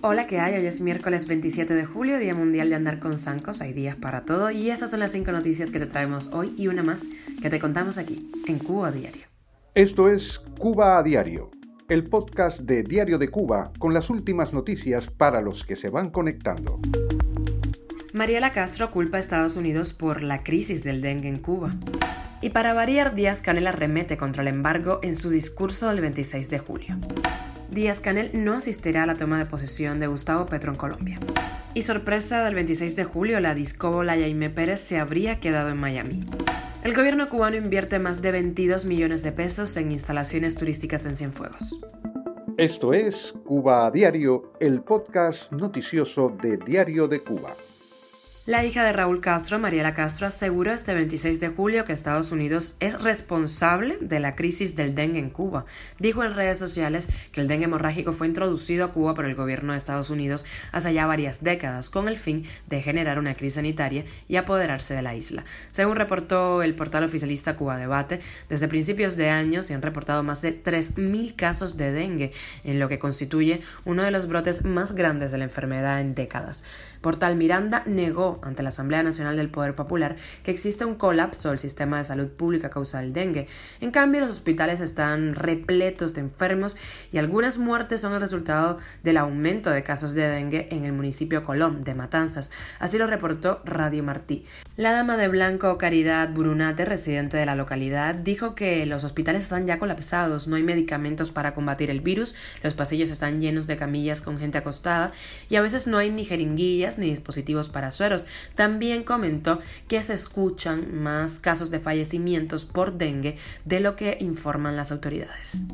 Hola, ¿qué hay? Hoy es miércoles 27 de julio, Día Mundial de Andar con Zancos. Hay días para todo y estas son las cinco noticias que te traemos hoy y una más que te contamos aquí, en Cuba a Diario. Esto es Cuba a Diario, el podcast de Diario de Cuba con las últimas noticias para los que se van conectando. Mariela Castro culpa a Estados Unidos por la crisis del dengue en Cuba. Y para variar, Díaz Canel arremete contra el embargo en su discurso del 26 de julio. Díaz Canel no asistirá a la toma de posesión de Gustavo Petro en Colombia. Y sorpresa del 26 de julio, la discóbola Jaime Pérez se habría quedado en Miami. El gobierno cubano invierte más de 22 millones de pesos en instalaciones turísticas en Cienfuegos. Esto es Cuba a Diario, el podcast noticioso de Diario de Cuba. La hija de Raúl Castro, Mariela Castro, aseguró este 26 de julio que Estados Unidos es responsable de la crisis del dengue en Cuba. Dijo en redes sociales que el dengue hemorrágico fue introducido a Cuba por el gobierno de Estados Unidos hace ya varias décadas con el fin de generar una crisis sanitaria y apoderarse de la isla. Según reportó el portal oficialista Cuba Debate, desde principios de año se han reportado más de 3.000 casos de dengue, en lo que constituye uno de los brotes más grandes de la enfermedad en décadas. Portal Miranda negó ante la Asamblea Nacional del Poder Popular que existe un colapso del sistema de salud pública a causa del dengue. En cambio, los hospitales están repletos de enfermos y algunas muertes son el resultado del aumento de casos de dengue en el municipio Colón de Matanzas. Así lo reportó Radio Martí. La dama de blanco Caridad Brunate, residente de la localidad, dijo que los hospitales están ya colapsados, no hay medicamentos para combatir el virus, los pasillos están llenos de camillas con gente acostada y a veces no hay ni jeringuillas ni dispositivos para sueros. También comentó que se escuchan más casos de fallecimientos por dengue de lo que informan las autoridades.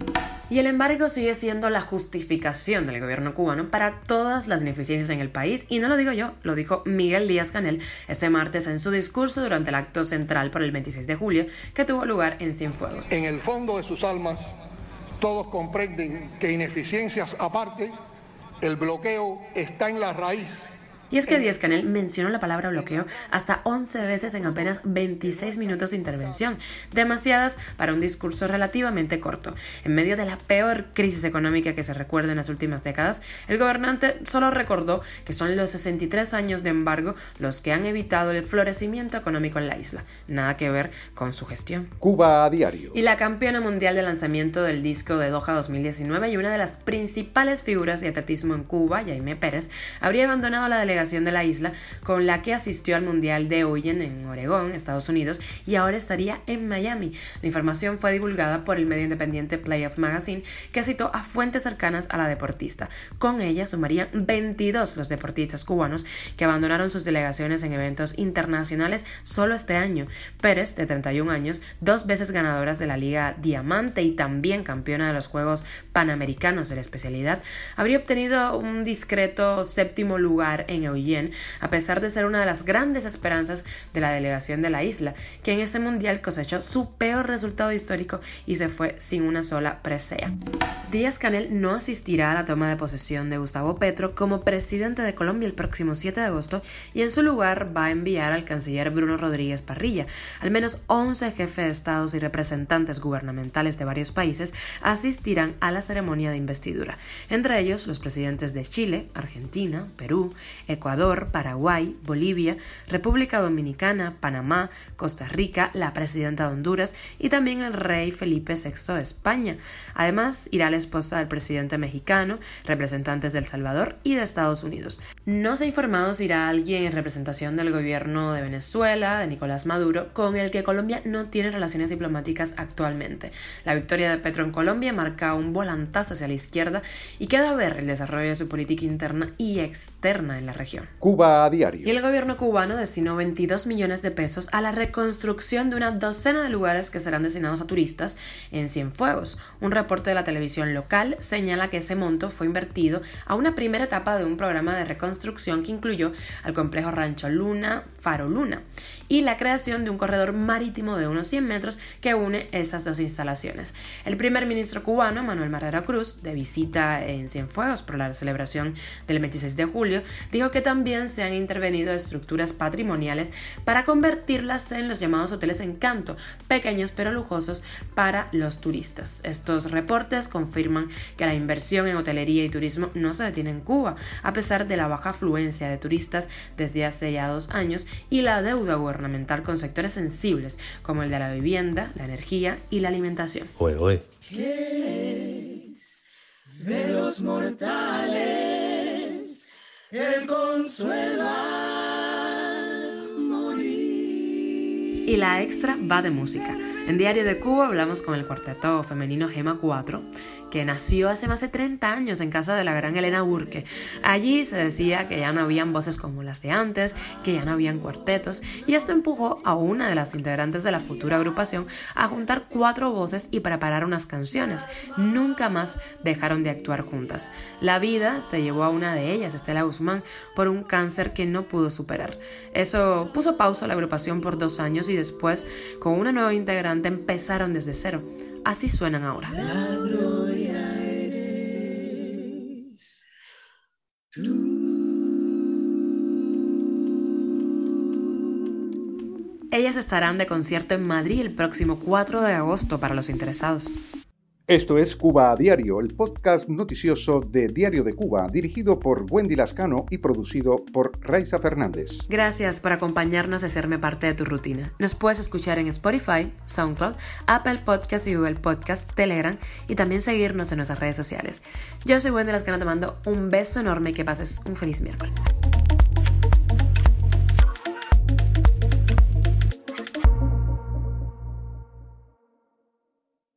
Y el embargo sigue siendo la justificación del gobierno cubano para todas las ineficiencias en el país, y no lo digo yo, lo dijo Miguel Díaz Canel este martes en su discurso durante el acto central por el 26 de julio que tuvo lugar en Cienfuegos. En el fondo de sus almas, todos comprenden que ineficiencias aparte, el bloqueo está en la raíz y es que Díaz Canel mencionó la palabra bloqueo hasta 11 veces en apenas 26 minutos de intervención, demasiadas para un discurso relativamente corto. En medio de la peor crisis económica que se recuerda en las últimas décadas, el gobernante solo recordó que son los 63 años de embargo los que han evitado el florecimiento económico en la isla. Nada que ver con su gestión. Cuba a diario. Y la campeona mundial de lanzamiento del disco de Doha 2019 y una de las principales figuras de atletismo en Cuba, Jaime Pérez, habría abandonado la delegación de la isla con la que asistió al Mundial de Oyen en Oregón, Estados Unidos, y ahora estaría en Miami. La información fue divulgada por el medio independiente Playoff Magazine, que citó a fuentes cercanas a la deportista. Con ella sumarían 22 los deportistas cubanos que abandonaron sus delegaciones en eventos internacionales solo este año. Pérez, de 31 años, dos veces ganadoras de la Liga Diamante y también campeona de los Juegos Panamericanos de la especialidad, habría obtenido un discreto séptimo lugar en a pesar de ser una de las grandes esperanzas de la delegación de la isla, que en este mundial cosechó su peor resultado histórico y se fue sin una sola presea. Díaz Canel no asistirá a la toma de posesión de Gustavo Petro como presidente de Colombia el próximo 7 de agosto y en su lugar va a enviar al canciller Bruno Rodríguez Parrilla. Al menos 11 jefes de estados y representantes gubernamentales de varios países asistirán a la ceremonia de investidura, entre ellos los presidentes de Chile, Argentina, Perú, Ecuador, Paraguay, Bolivia, República Dominicana, Panamá, Costa Rica, la presidenta de Honduras y también el rey Felipe VI de España. Además, irá la esposa del presidente mexicano, representantes de El Salvador y de Estados Unidos. No se ha informado si irá alguien en representación del gobierno de Venezuela, de Nicolás Maduro, con el que Colombia no tiene relaciones diplomáticas actualmente. La victoria de Petro en Colombia marca un volantazo hacia la izquierda y queda a ver el desarrollo de su política interna y externa en la región. Cuba a diario. Y el gobierno cubano destinó 22 millones de pesos a la reconstrucción de una docena de lugares que serán destinados a turistas en Cienfuegos. Un reporte de la televisión local señala que ese monto fue invertido a una primera etapa de un programa de reconstrucción que incluyó al complejo Rancho Luna, Faro Luna y la creación de un corredor marítimo de unos 100 metros que une esas dos instalaciones. El primer ministro cubano, Manuel Marrero Cruz, de visita en Cienfuegos por la celebración del 26 de julio, dijo que también se han intervenido estructuras patrimoniales para convertirlas en los llamados hoteles encanto, pequeños pero lujosos para los turistas. Estos reportes confirman que la inversión en hotelería y turismo no se detiene en Cuba, a pesar de la baja afluencia de turistas desde hace ya dos años y la deuda gubernamental con sectores sensibles como el de la vivienda, la energía y la alimentación. de los mortales el consuelo Y la extra va de música. En Diario de Cuba hablamos con el cuarteto femenino Gema 4 que nació hace más de 30 años en casa de la gran Elena Burke. Allí se decía que ya no habían voces como las de antes, que ya no habían cuartetos, y esto empujó a una de las integrantes de la futura agrupación a juntar cuatro voces y preparar unas canciones. Nunca más dejaron de actuar juntas. La vida se llevó a una de ellas, Estela Guzmán, por un cáncer que no pudo superar. Eso puso pausa a la agrupación por dos años y después, con una nueva integrante, empezaron desde cero. Así suenan ahora. Ellas estarán de concierto en Madrid el próximo 4 de agosto para los interesados. Esto es Cuba a Diario, el podcast noticioso de Diario de Cuba, dirigido por Wendy Lascano y producido por Raiza Fernández. Gracias por acompañarnos y hacerme parte de tu rutina. Nos puedes escuchar en Spotify, SoundCloud, Apple Podcasts y Google Podcasts, Telegram y también seguirnos en nuestras redes sociales. Yo soy Wendy Lascano, te mando un beso enorme y que pases un feliz miércoles.